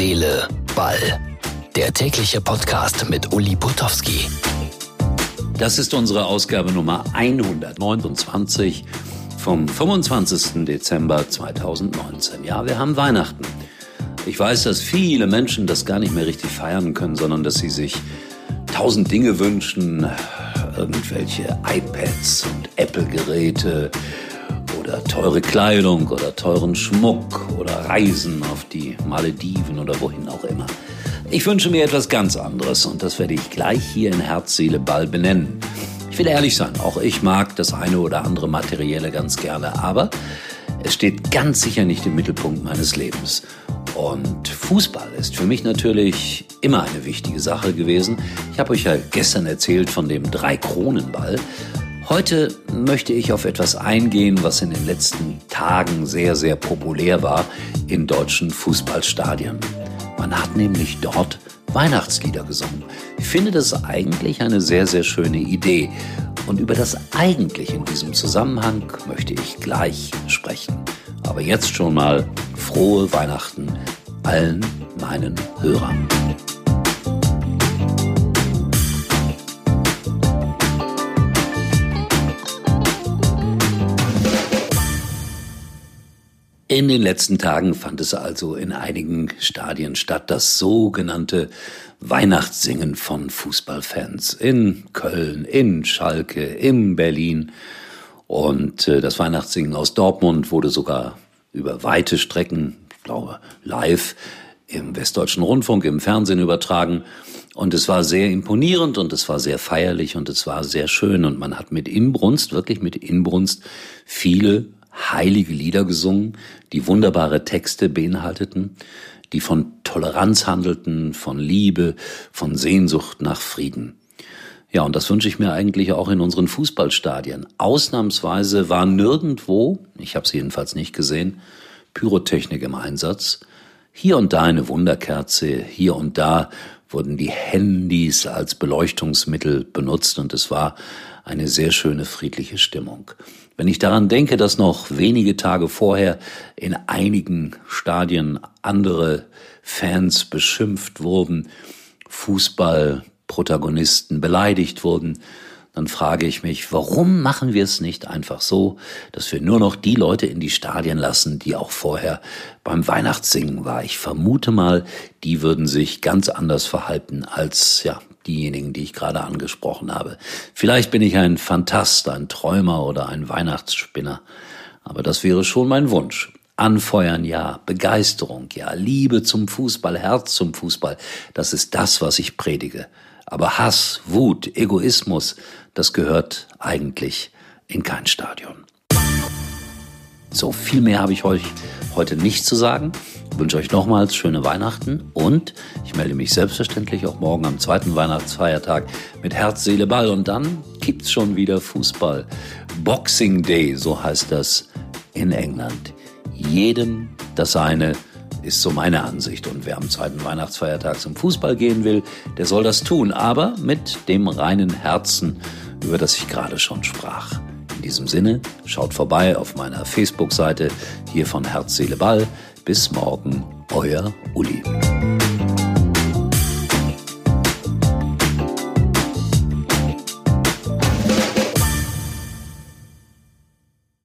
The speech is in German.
Seele, Ball. Der tägliche Podcast mit Uli Putowski. Das ist unsere Ausgabe Nummer 129 vom 25. Dezember 2019. Ja, wir haben Weihnachten. Ich weiß, dass viele Menschen das gar nicht mehr richtig feiern können, sondern dass sie sich tausend Dinge wünschen, irgendwelche iPads und Apple-Geräte oder teure Kleidung oder teuren Schmuck oder Reisen auf die Malediven oder wohin auch immer. Ich wünsche mir etwas ganz anderes und das werde ich gleich hier in Herz, Seele, Ball benennen. Ich will ehrlich sein, auch ich mag das eine oder andere Materielle ganz gerne, aber es steht ganz sicher nicht im Mittelpunkt meines Lebens. Und Fußball ist für mich natürlich immer eine wichtige Sache gewesen. Ich habe euch ja gestern erzählt von dem Drei-Kronen-Ball. Heute möchte ich auf etwas eingehen, was in den letzten Tagen sehr, sehr populär war in deutschen Fußballstadien. Man hat nämlich dort Weihnachtslieder gesungen. Ich finde das eigentlich eine sehr, sehr schöne Idee. Und über das eigentlich in diesem Zusammenhang möchte ich gleich sprechen. Aber jetzt schon mal frohe Weihnachten allen meinen Hörern. In den letzten Tagen fand es also in einigen Stadien statt, das sogenannte Weihnachtssingen von Fußballfans. In Köln, in Schalke, in Berlin. Und äh, das Weihnachtssingen aus Dortmund wurde sogar über weite Strecken, ich glaube, live im Westdeutschen Rundfunk, im Fernsehen übertragen. Und es war sehr imponierend und es war sehr feierlich und es war sehr schön. Und man hat mit Inbrunst, wirklich mit Inbrunst, viele heilige Lieder gesungen, die wunderbare Texte beinhalteten, die von Toleranz handelten, von Liebe, von Sehnsucht nach Frieden. Ja, und das wünsche ich mir eigentlich auch in unseren Fußballstadien. Ausnahmsweise war nirgendwo, ich habe es jedenfalls nicht gesehen, Pyrotechnik im Einsatz. Hier und da eine Wunderkerze, hier und da wurden die Handys als Beleuchtungsmittel benutzt und es war eine sehr schöne friedliche Stimmung. Wenn ich daran denke, dass noch wenige Tage vorher in einigen Stadien andere Fans beschimpft wurden, Fußballprotagonisten beleidigt wurden, dann frage ich mich, warum machen wir es nicht einfach so, dass wir nur noch die Leute in die Stadien lassen, die auch vorher beim Weihnachtssingen war. Ich vermute mal, die würden sich ganz anders verhalten als ja diejenigen, die ich gerade angesprochen habe. Vielleicht bin ich ein Fantast, ein Träumer oder ein Weihnachtsspinner, aber das wäre schon mein Wunsch. Anfeuern, ja, Begeisterung, ja, Liebe zum Fußball, Herz zum Fußball, das ist das, was ich predige. Aber Hass, Wut, Egoismus, das gehört eigentlich in kein Stadion. So viel mehr habe ich euch heute nicht zu sagen. Ich wünsche euch nochmals schöne Weihnachten und ich melde mich selbstverständlich auch morgen am zweiten Weihnachtsfeiertag mit Herz, Seele, Ball und dann gibt's schon wieder Fußball. Boxing Day, so heißt das in England. Jedem das seine ist so meine Ansicht. Und wer am zweiten Weihnachtsfeiertag zum Fußball gehen will, der soll das tun, aber mit dem reinen Herzen, über das ich gerade schon sprach. In diesem Sinne, schaut vorbei auf meiner Facebook-Seite hier von Herz, Seele, Ball. Bis morgen, euer Uli.